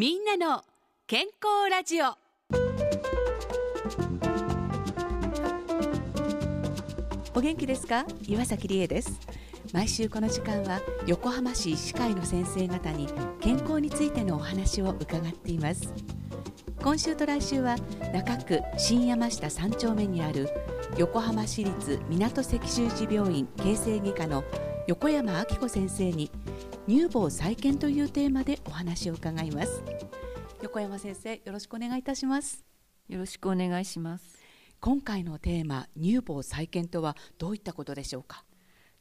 みんなの健康ラジオ。お元気ですか？岩崎理恵です。毎週この時間は横浜市医師会の先生方に健康についてのお話を伺っています。今週と来週は中区新山下3丁目にある横浜市立港赤十字病院形成外科の横山明子先生に乳房再建というテーマでお話を伺います。横山先生よろしくお願いいたします。よろしくお願いします。今回のテーマ乳房再建とはどういったことでしょうか？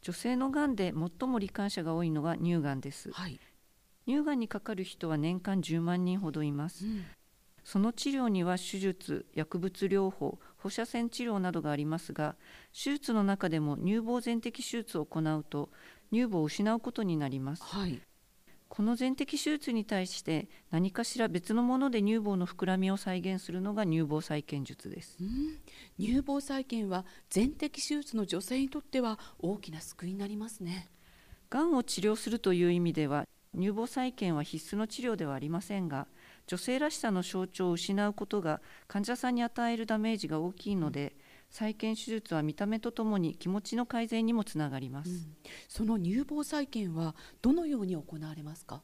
女性のがんで最も罹患者が多いのが乳がんです、はい、乳がんにかかる人は年間10万人ほどいます、うん、その治療には手術薬物療法放射線治療などがありますが手術の中でも乳房全摘手術を行うと乳房を失うことになります、はい、この全摘手術に対して何かしら別のもので乳房の膨らみを再現するのが乳房再建術です、うん、乳房再建は全摘手術の女性にとっては大きな救いになりますね。がんを治療するという意味では乳房再建は必須の治療ではありませんが女性らしさの象徴を失うことが患者さんに与えるダメージが大きいので、うん再建手術は見た目とともに気持ちの改善にもつながります、うん、その乳房再建はどのように行われますか？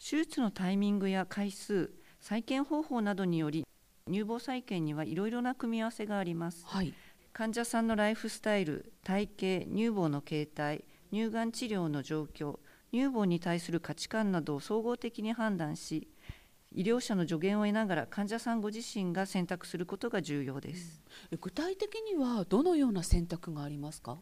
手術のタイミングや回数再建方法などにより乳房再建にはいろいろな組み合わせがあります、はい、患者さんのライフスタイル体型乳房の形態乳がん治療の状況乳房に対する価値観などを総合的に判断し医療者の助言を得ながら患者さんご自身が選択することが重要です、うん、具体的にはどのような選択がありますか？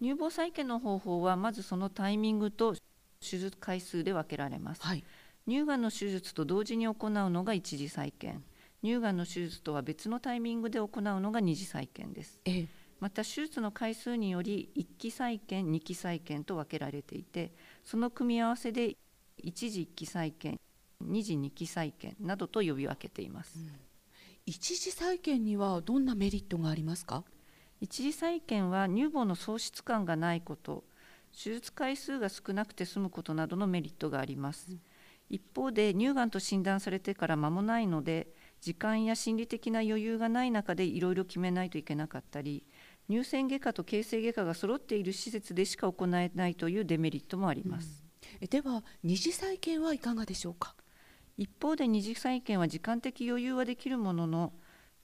乳房再建の方法はまずそのタイミングと手術回数で分けられます、はい、乳がんの手術と同時に行うのが一次再建。乳がんの手術とは別のタイミングで行うのが二次再建です、ええ、また手術の回数により1期再建2期再建と分けられていてその組み合わせで一次1期再建二次二期再建などと呼び分けています、うん、一次再建にはどんなメリットがありますか？一次再建は乳房の喪失感がないこと手術回数が少なくて済むことなどのメリットがあります、うん、一方で乳がんと診断されてから間もないので時間や心理的な余裕がない中でいろいろ決めないといけなかったり乳腺外科と形成外科が揃っている施設でしか行えないというデメリットもあります、うん、では二次再建はいかがでしょうか？一方で二次再建は時間的余裕はできるものの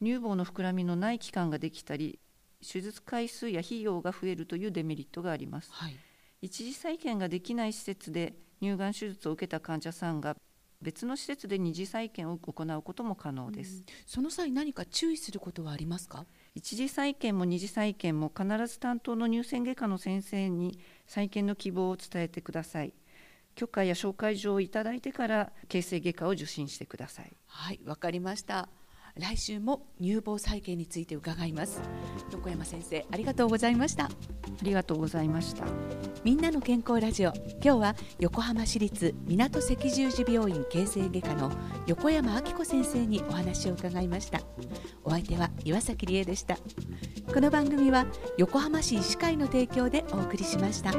乳房の膨らみのない期間ができたり手術回数や費用が増えるというデメリットがあります、はい、一次再建ができない施設で乳がん手術を受けた患者さんが別の施設で二次再建を行うことも可能です、その際何か注意することはありますか？一次再建も二次再建も必ず担当の乳腺外科の先生に再建の希望を伝えてください。許可や紹介状をいただいてから形成外科を受診してください。はいわかりました。来週も乳房再建について伺います。横山先生ありがとうございました。ありがとうございましたみんなの健康ラジオ。今日は横浜市立港赤十字病院形成外科の横山明子先生にお話を伺いました。お相手は岩崎理恵でした。この番組は横浜市医師会の提供でお送りしました。